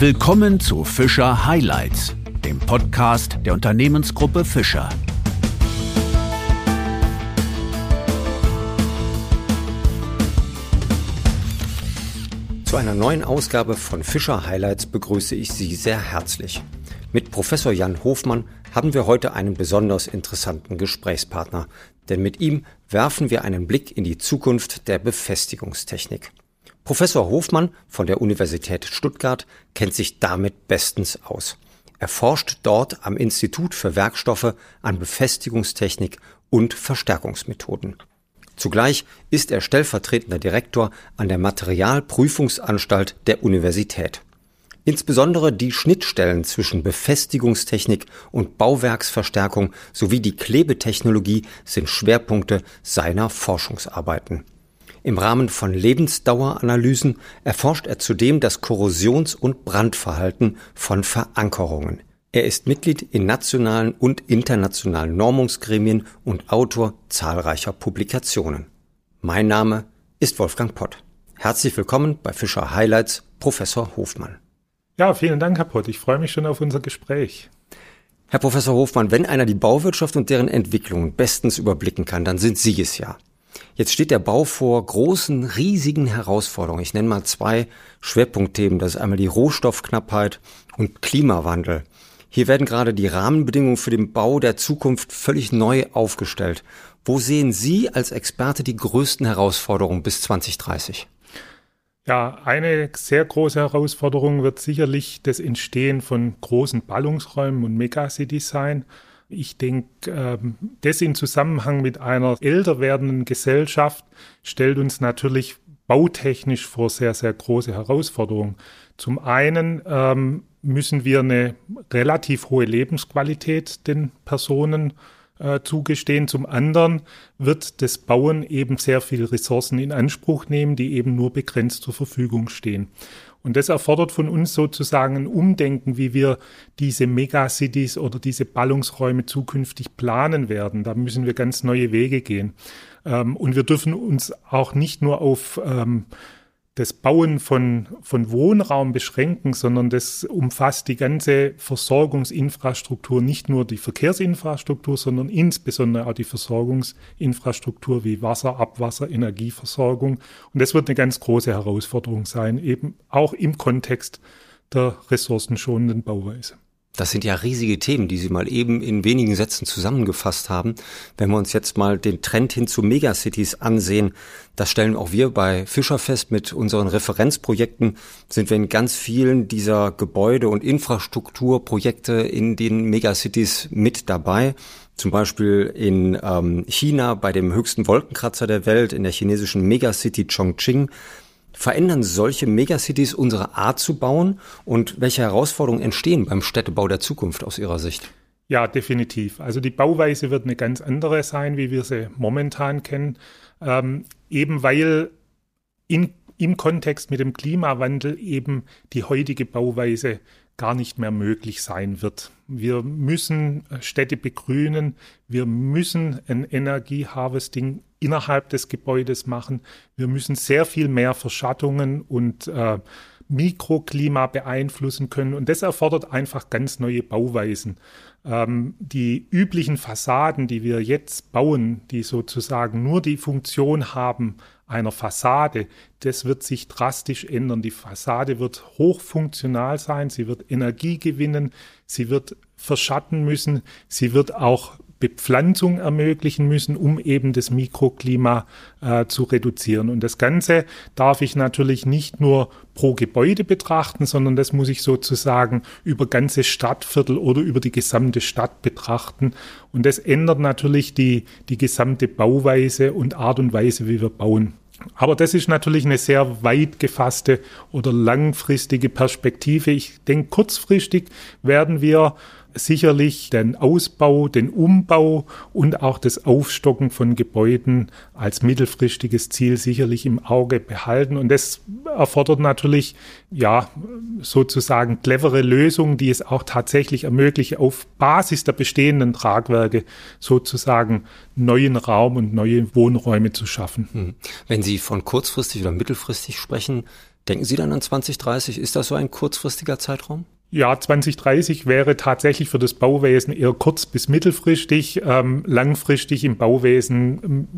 Willkommen zu Fischer Highlights, dem Podcast der Unternehmensgruppe Fischer. Zu einer neuen Ausgabe von Fischer Highlights begrüße ich Sie sehr herzlich. Mit Professor Jan Hofmann haben wir heute einen besonders interessanten Gesprächspartner, denn mit ihm werfen wir einen Blick in die Zukunft der Befestigungstechnik. Professor Hofmann von der Universität Stuttgart kennt sich damit bestens aus. Er forscht dort am Institut für Werkstoffe an Befestigungstechnik und Verstärkungsmethoden. Zugleich ist er stellvertretender Direktor an der Materialprüfungsanstalt der Universität. Insbesondere die Schnittstellen zwischen Befestigungstechnik und Bauwerksverstärkung sowie die Klebetechnologie sind Schwerpunkte seiner Forschungsarbeiten. Im Rahmen von Lebensdaueranalysen erforscht er zudem das Korrosions- und Brandverhalten von Verankerungen. Er ist Mitglied in nationalen und internationalen Normungsgremien und Autor zahlreicher Publikationen. Mein Name ist Wolfgang Pott. Herzlich willkommen bei Fischer Highlights, Professor Hofmann. Ja, vielen Dank, Herr Pott. Ich freue mich schon auf unser Gespräch. Herr Professor Hofmann, wenn einer die Bauwirtschaft und deren Entwicklung bestens überblicken kann, dann sind Sie es ja. Jetzt steht der Bau vor großen, riesigen Herausforderungen. Ich nenne mal zwei Schwerpunktthemen. Das ist einmal die Rohstoffknappheit und Klimawandel. Hier werden gerade die Rahmenbedingungen für den Bau der Zukunft völlig neu aufgestellt. Wo sehen Sie als Experte die größten Herausforderungen bis 2030? Ja, eine sehr große Herausforderung wird sicherlich das Entstehen von großen Ballungsräumen und Megacities sein. Ich denke, ähm, das in Zusammenhang mit einer älter werdenden Gesellschaft stellt uns natürlich bautechnisch vor sehr, sehr große Herausforderungen. Zum einen ähm, müssen wir eine relativ hohe Lebensqualität den Personen äh, zugestehen. Zum anderen wird das Bauen eben sehr viele Ressourcen in Anspruch nehmen, die eben nur begrenzt zur Verfügung stehen. Und das erfordert von uns sozusagen ein Umdenken, wie wir diese Megacities oder diese Ballungsräume zukünftig planen werden. Da müssen wir ganz neue Wege gehen. Ähm, und wir dürfen uns auch nicht nur auf ähm, das Bauen von, von Wohnraum beschränken, sondern das umfasst die ganze Versorgungsinfrastruktur, nicht nur die Verkehrsinfrastruktur, sondern insbesondere auch die Versorgungsinfrastruktur wie Wasser, Abwasser, Energieversorgung. Und das wird eine ganz große Herausforderung sein, eben auch im Kontext der ressourcenschonenden Bauweise. Das sind ja riesige Themen, die Sie mal eben in wenigen Sätzen zusammengefasst haben. Wenn wir uns jetzt mal den Trend hin zu Megacities ansehen, das stellen auch wir bei Fischer fest mit unseren Referenzprojekten, sind wir in ganz vielen dieser Gebäude- und Infrastrukturprojekte in den Megacities mit dabei. Zum Beispiel in ähm, China bei dem höchsten Wolkenkratzer der Welt, in der chinesischen Megacity Chongqing Verändern solche Megacities unsere Art zu bauen und welche Herausforderungen entstehen beim Städtebau der Zukunft aus Ihrer Sicht? Ja, definitiv. Also die Bauweise wird eine ganz andere sein, wie wir sie momentan kennen, ähm, eben weil in, im Kontext mit dem Klimawandel eben die heutige Bauweise gar nicht mehr möglich sein wird. Wir müssen Städte begrünen, wir müssen ein Energieharvesting innerhalb des Gebäudes machen. Wir müssen sehr viel mehr Verschattungen und äh, Mikroklima beeinflussen können. Und das erfordert einfach ganz neue Bauweisen. Ähm, die üblichen Fassaden, die wir jetzt bauen, die sozusagen nur die Funktion haben einer Fassade, das wird sich drastisch ändern. Die Fassade wird hochfunktional sein, sie wird Energie gewinnen, sie wird verschatten müssen, sie wird auch Bepflanzung ermöglichen müssen, um eben das Mikroklima äh, zu reduzieren. Und das Ganze darf ich natürlich nicht nur pro Gebäude betrachten, sondern das muss ich sozusagen über ganze Stadtviertel oder über die gesamte Stadt betrachten. Und das ändert natürlich die, die gesamte Bauweise und Art und Weise, wie wir bauen. Aber das ist natürlich eine sehr weit gefasste oder langfristige Perspektive. Ich denke, kurzfristig werden wir sicherlich den Ausbau, den Umbau und auch das Aufstocken von Gebäuden als mittelfristiges Ziel sicherlich im Auge behalten. Und das erfordert natürlich, ja, sozusagen clevere Lösungen, die es auch tatsächlich ermöglichen, auf Basis der bestehenden Tragwerke sozusagen neuen Raum und neue Wohnräume zu schaffen. Hm. Wenn Sie von kurzfristig oder mittelfristig sprechen, Denken Sie dann an 2030? Ist das so ein kurzfristiger Zeitraum? Ja, 2030 wäre tatsächlich für das Bauwesen eher kurz- bis mittelfristig. Ähm, langfristig im Bauwesen ähm,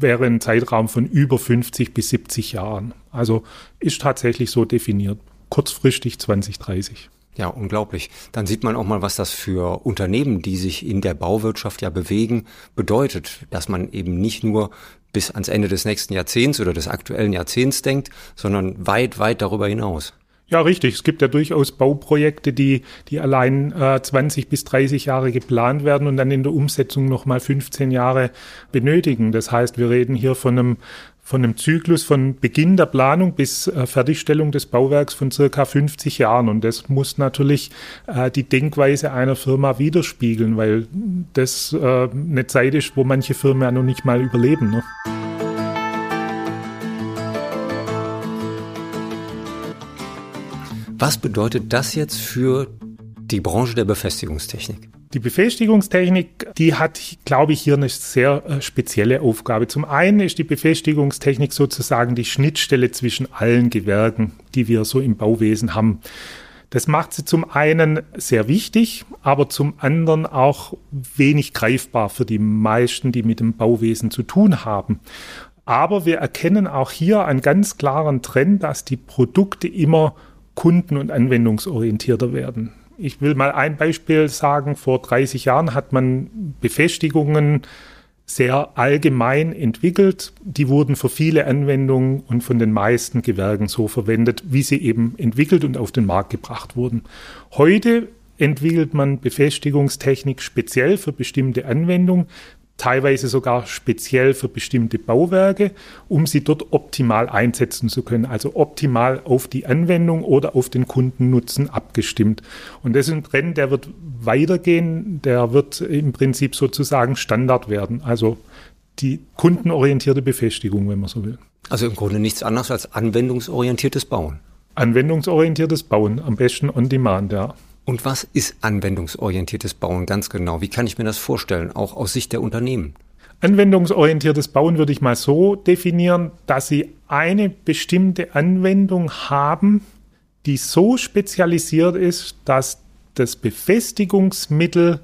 wäre ein Zeitraum von über 50 bis 70 Jahren. Also ist tatsächlich so definiert. Kurzfristig 2030. Ja, unglaublich. Dann sieht man auch mal, was das für Unternehmen, die sich in der Bauwirtschaft ja bewegen, bedeutet. Dass man eben nicht nur bis ans Ende des nächsten Jahrzehnts oder des aktuellen Jahrzehnts denkt, sondern weit, weit darüber hinaus. Ja, richtig. Es gibt ja durchaus Bauprojekte, die, die allein äh, 20 bis 30 Jahre geplant werden und dann in der Umsetzung nochmal 15 Jahre benötigen. Das heißt, wir reden hier von einem, von einem Zyklus von Beginn der Planung bis äh, Fertigstellung des Bauwerks von circa 50 Jahren. Und das muss natürlich äh, die Denkweise einer Firma widerspiegeln, weil das äh, eine Zeit ist, wo manche Firmen ja noch nicht mal überleben. Ne? Was bedeutet das jetzt für die Branche der Befestigungstechnik? Die Befestigungstechnik, die hat, glaube ich, hier eine sehr äh, spezielle Aufgabe. Zum einen ist die Befestigungstechnik sozusagen die Schnittstelle zwischen allen Gewerken, die wir so im Bauwesen haben. Das macht sie zum einen sehr wichtig, aber zum anderen auch wenig greifbar für die meisten, die mit dem Bauwesen zu tun haben. Aber wir erkennen auch hier einen ganz klaren Trend, dass die Produkte immer kunden- und anwendungsorientierter werden. Ich will mal ein Beispiel sagen. Vor 30 Jahren hat man Befestigungen sehr allgemein entwickelt. Die wurden für viele Anwendungen und von den meisten Gewerken so verwendet, wie sie eben entwickelt und auf den Markt gebracht wurden. Heute entwickelt man Befestigungstechnik speziell für bestimmte Anwendungen, teilweise sogar speziell für bestimmte Bauwerke, um sie dort optimal einsetzen zu können, also optimal auf die Anwendung oder auf den Kundennutzen abgestimmt. Und das ist ein Trend, der wird weitergehen, der wird im Prinzip sozusagen Standard werden, also die kundenorientierte Befestigung, wenn man so will. Also im Grunde nichts anderes als anwendungsorientiertes Bauen. Anwendungsorientiertes Bauen, am besten on demand, ja. Und was ist anwendungsorientiertes Bauen ganz genau? Wie kann ich mir das vorstellen, auch aus Sicht der Unternehmen? Anwendungsorientiertes Bauen würde ich mal so definieren, dass Sie eine bestimmte Anwendung haben, die so spezialisiert ist, dass das Befestigungsmittel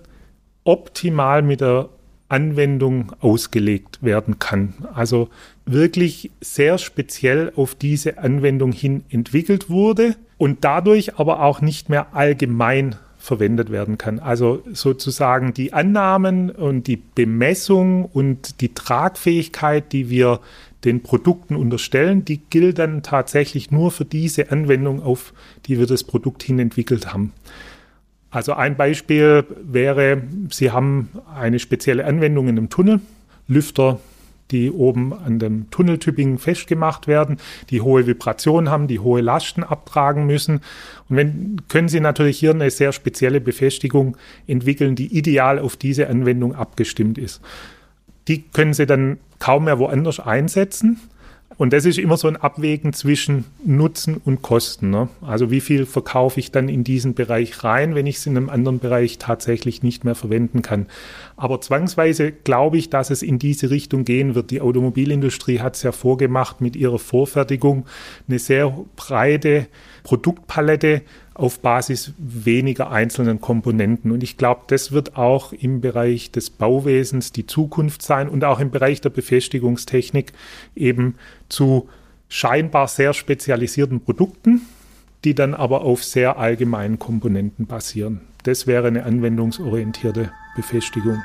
optimal mit der Anwendung ausgelegt werden kann. Also wirklich sehr speziell auf diese Anwendung hin entwickelt wurde und dadurch aber auch nicht mehr allgemein verwendet werden kann. Also sozusagen die Annahmen und die Bemessung und die Tragfähigkeit, die wir den Produkten unterstellen, die gilt dann tatsächlich nur für diese Anwendung, auf die wir das Produkt hin entwickelt haben. Also ein Beispiel wäre, Sie haben eine spezielle Anwendung in einem Tunnel, Lüfter die oben an dem Tunneltüpping festgemacht werden, die hohe Vibrationen haben, die hohe Lasten abtragen müssen. Und wenn, können Sie natürlich hier eine sehr spezielle Befestigung entwickeln, die ideal auf diese Anwendung abgestimmt ist. Die können Sie dann kaum mehr woanders einsetzen. Und das ist immer so ein Abwägen zwischen Nutzen und Kosten. Ne? Also wie viel verkaufe ich dann in diesen Bereich rein, wenn ich es in einem anderen Bereich tatsächlich nicht mehr verwenden kann. Aber zwangsweise glaube ich, dass es in diese Richtung gehen wird. Die Automobilindustrie hat es ja vorgemacht mit ihrer Vorfertigung, eine sehr breite Produktpalette auf Basis weniger einzelnen Komponenten. Und ich glaube, das wird auch im Bereich des Bauwesens die Zukunft sein und auch im Bereich der Befestigungstechnik eben zu scheinbar sehr spezialisierten Produkten, die dann aber auf sehr allgemeinen Komponenten basieren. Das wäre eine anwendungsorientierte Befestigung.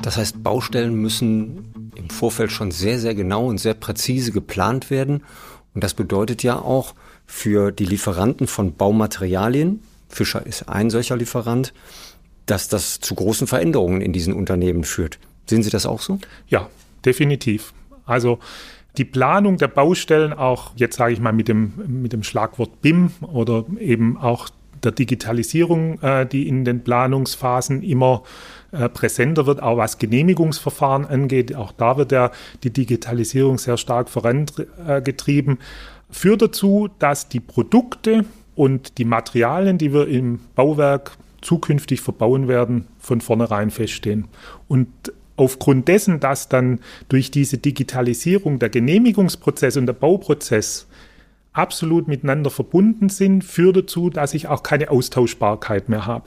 Das heißt, Baustellen müssen im Vorfeld schon sehr, sehr genau und sehr präzise geplant werden. Und das bedeutet ja auch für die Lieferanten von Baumaterialien, Fischer ist ein solcher Lieferant, dass das zu großen Veränderungen in diesen Unternehmen führt. Sehen Sie das auch so? Ja, definitiv. Also die Planung der Baustellen auch, jetzt sage ich mal mit dem, mit dem Schlagwort BIM oder eben auch der Digitalisierung, äh, die in den Planungsphasen immer äh, präsenter wird, auch was Genehmigungsverfahren angeht. Auch da wird ja die Digitalisierung sehr stark vorangetrieben. Führt dazu, dass die Produkte und die Materialien, die wir im Bauwerk zukünftig verbauen werden, von vornherein feststehen. Und aufgrund dessen, dass dann durch diese Digitalisierung der Genehmigungsprozess und der Bauprozess absolut miteinander verbunden sind, führt dazu, dass ich auch keine Austauschbarkeit mehr habe.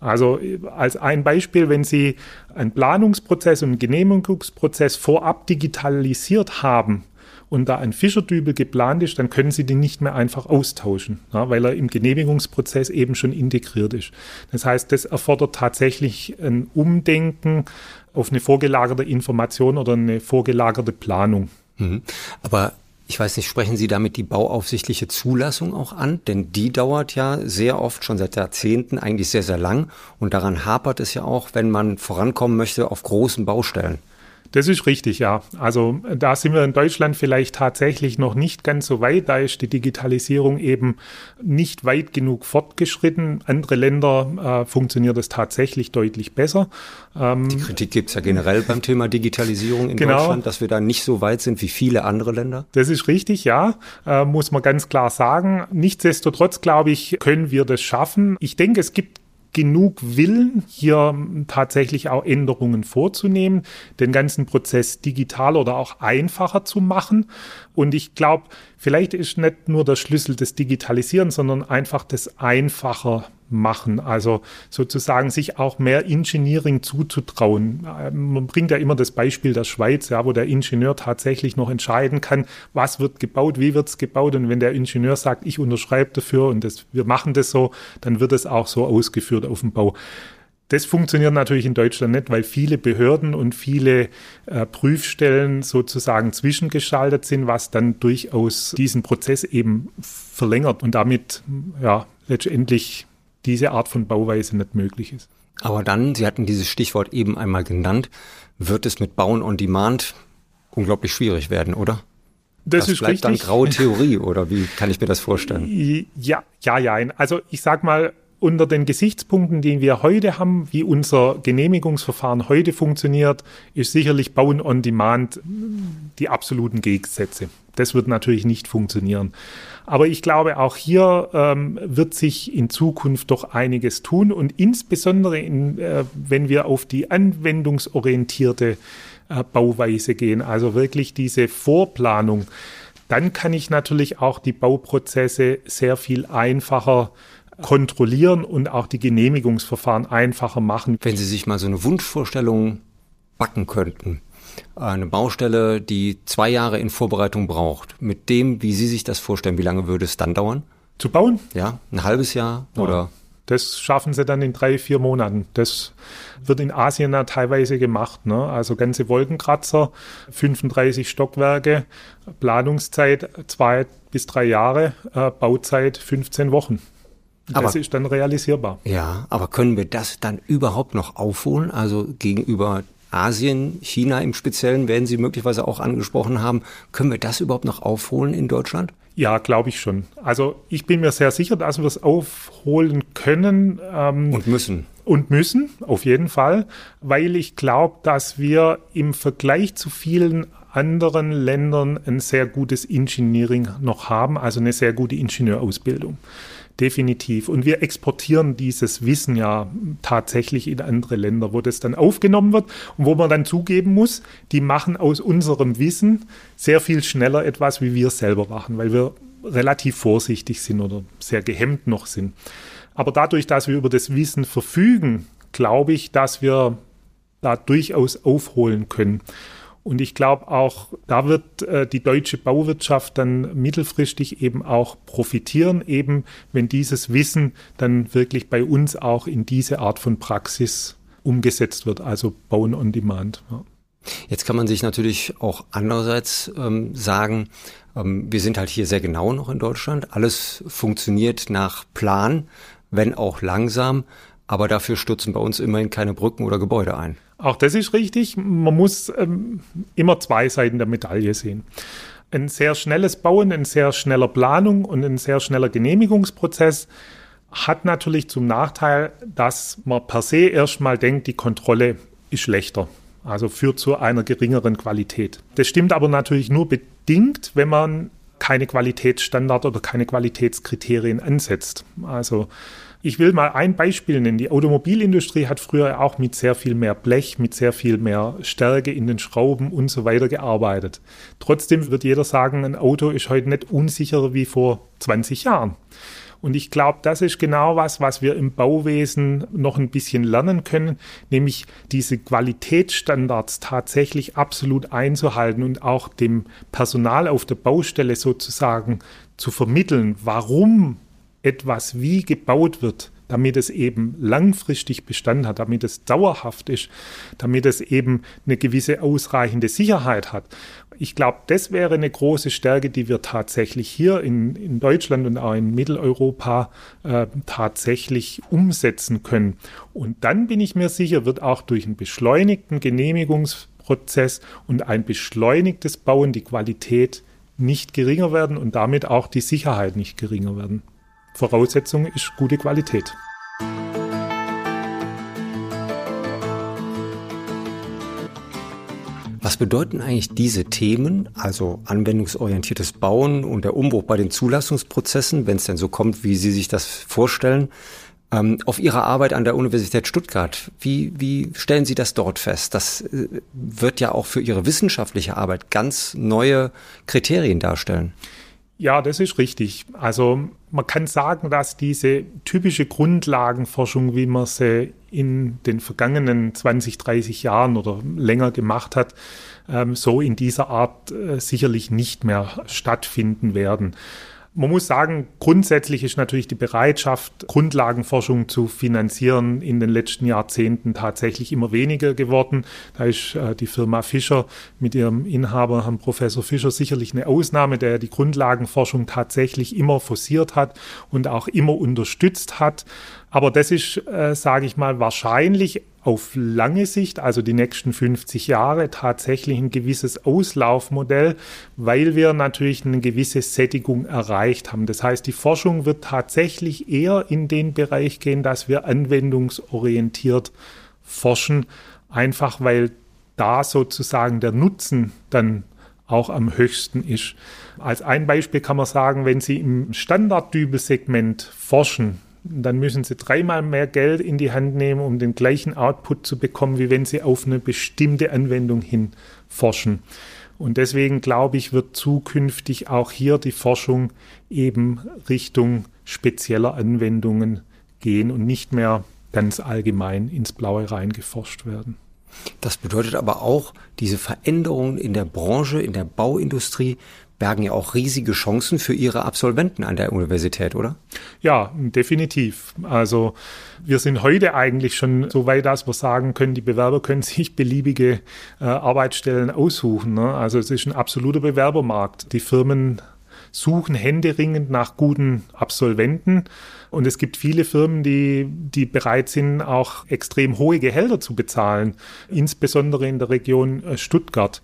Also als ein Beispiel, wenn Sie einen Planungsprozess und einen Genehmigungsprozess vorab digitalisiert haben und da ein Fischerdübel geplant ist, dann können Sie den nicht mehr einfach austauschen, ja, weil er im Genehmigungsprozess eben schon integriert ist. Das heißt, das erfordert tatsächlich ein Umdenken auf eine vorgelagerte Information oder eine vorgelagerte Planung. Mhm. Aber ich weiß nicht, sprechen Sie damit die bauaufsichtliche Zulassung auch an? Denn die dauert ja sehr oft, schon seit Jahrzehnten, eigentlich sehr, sehr lang. Und daran hapert es ja auch, wenn man vorankommen möchte auf großen Baustellen. Das ist richtig, ja. Also da sind wir in Deutschland vielleicht tatsächlich noch nicht ganz so weit. Da ist die Digitalisierung eben nicht weit genug fortgeschritten. Andere Länder äh, funktioniert es tatsächlich deutlich besser. Ähm, die Kritik gibt es ja generell beim Thema Digitalisierung in genau, Deutschland, dass wir da nicht so weit sind wie viele andere Länder. Das ist richtig, ja, äh, muss man ganz klar sagen. Nichtsdestotrotz, glaube ich, können wir das schaffen. Ich denke, es gibt genug Willen, hier tatsächlich auch Änderungen vorzunehmen, den ganzen Prozess digital oder auch einfacher zu machen. Und ich glaube, vielleicht ist nicht nur der Schlüssel des Digitalisieren, sondern einfach das einfacher machen. Also sozusagen sich auch mehr Engineering zuzutrauen. Ähm, man bringt ja immer das Beispiel der Schweiz, ja, wo der Ingenieur tatsächlich noch entscheiden kann, was wird gebaut, wie wird es gebaut. Und wenn der Ingenieur sagt, ich unterschreibe dafür und das, wir machen das so, dann wird es auch so ausgeführt auf dem Bau. Das funktioniert natürlich in Deutschland nicht, weil viele Behörden und viele äh, Prüfstellen sozusagen zwischengeschaltet sind, was dann durchaus diesen Prozess eben verlängert und damit ja letztendlich diese Art von Bauweise nicht möglich ist. Aber dann, Sie hatten dieses Stichwort eben einmal genannt, wird es mit Bauen on Demand unglaublich schwierig werden, oder? Das, das ist bleibt richtig. dann graue Theorie oder wie kann ich mir das vorstellen? Ja, ja, ja. Also ich sag mal, unter den Gesichtspunkten, die wir heute haben, wie unser Genehmigungsverfahren heute funktioniert, ist sicherlich Bauen on Demand die absoluten Gegensätze. Das wird natürlich nicht funktionieren. Aber ich glaube, auch hier ähm, wird sich in Zukunft doch einiges tun und insbesondere, in, äh, wenn wir auf die anwendungsorientierte äh, Bauweise gehen, also wirklich diese Vorplanung, dann kann ich natürlich auch die Bauprozesse sehr viel einfacher kontrollieren und auch die Genehmigungsverfahren einfacher machen. Wenn Sie sich mal so eine Wunschvorstellung backen könnten, eine Baustelle, die zwei Jahre in Vorbereitung braucht, mit dem, wie Sie sich das vorstellen, wie lange würde es dann dauern? Zu bauen? Ja, ein halbes Jahr ja. oder? Das schaffen sie dann in drei, vier Monaten. Das wird in Asien dann teilweise gemacht. Ne? Also ganze Wolkenkratzer, 35 Stockwerke, Planungszeit zwei bis drei Jahre, äh, Bauzeit 15 Wochen. Aber, das ist dann realisierbar. Ja, aber können wir das dann überhaupt noch aufholen? Also gegenüber Asien, China im Speziellen werden Sie möglicherweise auch angesprochen haben. Können wir das überhaupt noch aufholen in Deutschland? Ja, glaube ich schon. Also ich bin mir sehr sicher, dass wir es aufholen können. Ähm, und müssen. Und müssen, auf jeden Fall, weil ich glaube, dass wir im Vergleich zu vielen anderen Ländern ein sehr gutes Engineering noch haben, also eine sehr gute Ingenieurausbildung definitiv. Und wir exportieren dieses Wissen ja tatsächlich in andere Länder, wo das dann aufgenommen wird und wo man dann zugeben muss, die machen aus unserem Wissen sehr viel schneller etwas, wie wir selber machen, weil wir relativ vorsichtig sind oder sehr gehemmt noch sind. Aber dadurch, dass wir über das Wissen verfügen, glaube ich, dass wir da durchaus aufholen können. Und ich glaube auch, da wird äh, die deutsche Bauwirtschaft dann mittelfristig eben auch profitieren, eben wenn dieses Wissen dann wirklich bei uns auch in diese Art von Praxis umgesetzt wird, also Bauen on Demand. Ja. Jetzt kann man sich natürlich auch andererseits ähm, sagen, ähm, wir sind halt hier sehr genau noch in Deutschland. Alles funktioniert nach Plan, wenn auch langsam, aber dafür stürzen bei uns immerhin keine Brücken oder Gebäude ein. Auch das ist richtig. Man muss ähm, immer zwei Seiten der Medaille sehen. Ein sehr schnelles Bauen, ein sehr schneller Planung und ein sehr schneller Genehmigungsprozess hat natürlich zum Nachteil, dass man per se erstmal denkt, die Kontrolle ist schlechter. Also führt zu einer geringeren Qualität. Das stimmt aber natürlich nur bedingt, wenn man keine Qualitätsstandard oder keine Qualitätskriterien ansetzt. Also Ich will mal ein Beispiel nennen. Die Automobilindustrie hat früher auch mit sehr viel mehr Blech, mit sehr viel mehr Stärke in den Schrauben und so weiter gearbeitet. Trotzdem wird jeder sagen, ein Auto ist heute nicht unsicherer wie vor 20 Jahren. Und ich glaube, das ist genau was, was wir im Bauwesen noch ein bisschen lernen können, nämlich diese Qualitätsstandards tatsächlich absolut einzuhalten und auch dem Personal auf der Baustelle sozusagen zu vermitteln, warum etwas wie gebaut wird, damit es eben langfristig Bestand hat, damit es dauerhaft ist, damit es eben eine gewisse ausreichende Sicherheit hat. Ich glaube, das wäre eine große Stärke, die wir tatsächlich hier in, in Deutschland und auch in Mitteleuropa äh, tatsächlich umsetzen können. Und dann bin ich mir sicher, wird auch durch einen beschleunigten Genehmigungsprozess und ein beschleunigtes Bauen die Qualität nicht geringer werden und damit auch die Sicherheit nicht geringer werden. Voraussetzung ist gute Qualität. Was bedeuten eigentlich diese Themen, also anwendungsorientiertes Bauen und der Umbruch bei den Zulassungsprozessen, wenn es denn so kommt, wie Sie sich das vorstellen, ähm, auf Ihrer Arbeit an der Universität Stuttgart? Wie, wie stellen Sie das dort fest? Das äh, wird ja auch für Ihre wissenschaftliche Arbeit ganz neue Kriterien darstellen. Ja, das ist richtig. Also man kann sagen, dass diese typische Grundlagenforschung, wie man sie in den vergangenen 20, 30 Jahren oder länger gemacht hat, ähm, so in dieser Art äh, sicherlich nicht mehr stattfinden werden. Man muss sagen, grundsätzlich ist natürlich die Bereitschaft, Grundlagenforschung zu finanzieren, in den letzten Jahrzehnten tatsächlich immer weniger geworden. Da ist äh, die Firma Fischer mit ihrem Inhaber, Herrn Professor Fischer, sicherlich eine Ausnahme, der die Grundlagenforschung tatsächlich immer forciert hat und auch immer unterstützt hat. Aber das ist, äh, sage ich mal, wahrscheinlich auf lange Sicht, also die nächsten 50 Jahre, tatsächlich ein gewisses Auslaufmodell, weil wir natürlich eine gewisse Sättigung erreicht haben. Das heißt, die Forschung wird tatsächlich eher in den Bereich gehen, dass wir anwendungsorientiert forschen, einfach weil da sozusagen der Nutzen dann auch am höchsten ist. Als ein Beispiel kann man sagen, wenn Sie im Standarddübelsegment forschen, dann müssen sie dreimal mehr Geld in die Hand nehmen, um den gleichen Output zu bekommen, wie wenn sie auf eine bestimmte Anwendung hin forschen. Und deswegen glaube ich, wird zukünftig auch hier die Forschung eben Richtung spezieller Anwendungen gehen und nicht mehr ganz allgemein ins Blaue rein geforscht werden. Das bedeutet aber auch, diese Veränderungen in der Branche, in der Bauindustrie bergen ja auch riesige Chancen für Ihre Absolventen an der Universität, oder? Ja, definitiv. Also wir sind heute eigentlich schon so weit, dass wir sagen können, die Bewerber können sich beliebige äh, Arbeitsstellen aussuchen. Ne? Also es ist ein absoluter Bewerbermarkt. Die Firmen suchen händeringend nach guten Absolventen. Und es gibt viele Firmen, die, die bereit sind, auch extrem hohe Gehälter zu bezahlen, insbesondere in der Region äh, Stuttgart.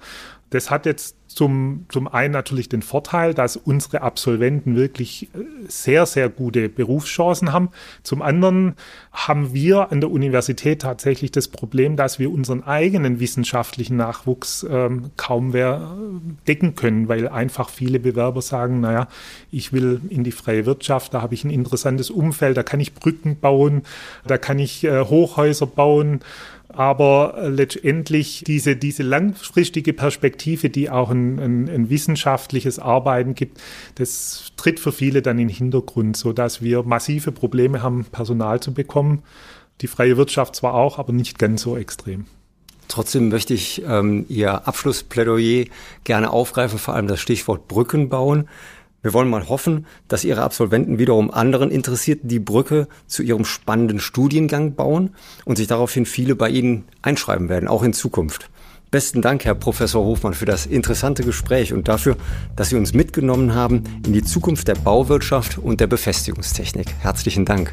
Das hat jetzt zum, zum einen natürlich den Vorteil, dass unsere Absolventen wirklich äh, sehr, sehr gute Berufschancen haben. Zum anderen haben wir an der Universität tatsächlich das Problem, dass wir unseren eigenen wissenschaftlichen Nachwuchs ähm, kaum mehr äh, decken können, weil einfach viele Bewerber sagen, naja, ich will in die freie Wirtschaft, da habe ich ein interessantes Umfeld, da kann ich Brücken bauen, da kann ich äh, Hochhäuser bauen aber äh, letztendlich diese, diese langfristige Perspektive, die auch ein, ein, ein, wissenschaftliches Arbeiten gibt, das tritt für viele dann in den Hintergrund, sodass wir massive Probleme haben, Personal zu bekommen. Die freie Wirtschaft zwar auch, aber nicht ganz so extrem. Trotzdem möchte ich ähm, Ihr Abschlussplädoyer gerne aufgreifen, vor allem das Stichwort Brücken bauen. Wir wollen mal hoffen, dass Ihre Absolventen wiederum anderen Interessierten die Brücke zu ihrem spannenden Studiengang bauen und sich daraufhin viele bei Ihnen einschreiben werden, auch in Zukunft. Besten Dank, Herr Professor Hofmann, für das interessante Gespräch und dafür, dass Sie uns mitgenommen haben in die Zukunft der Bauwirtschaft und der Befestigungstechnik. Herzlichen Dank.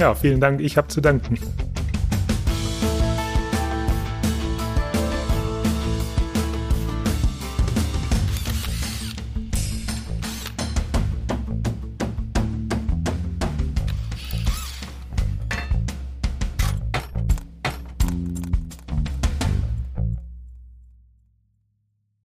Ja, vielen Dank. Ich habe zu danken.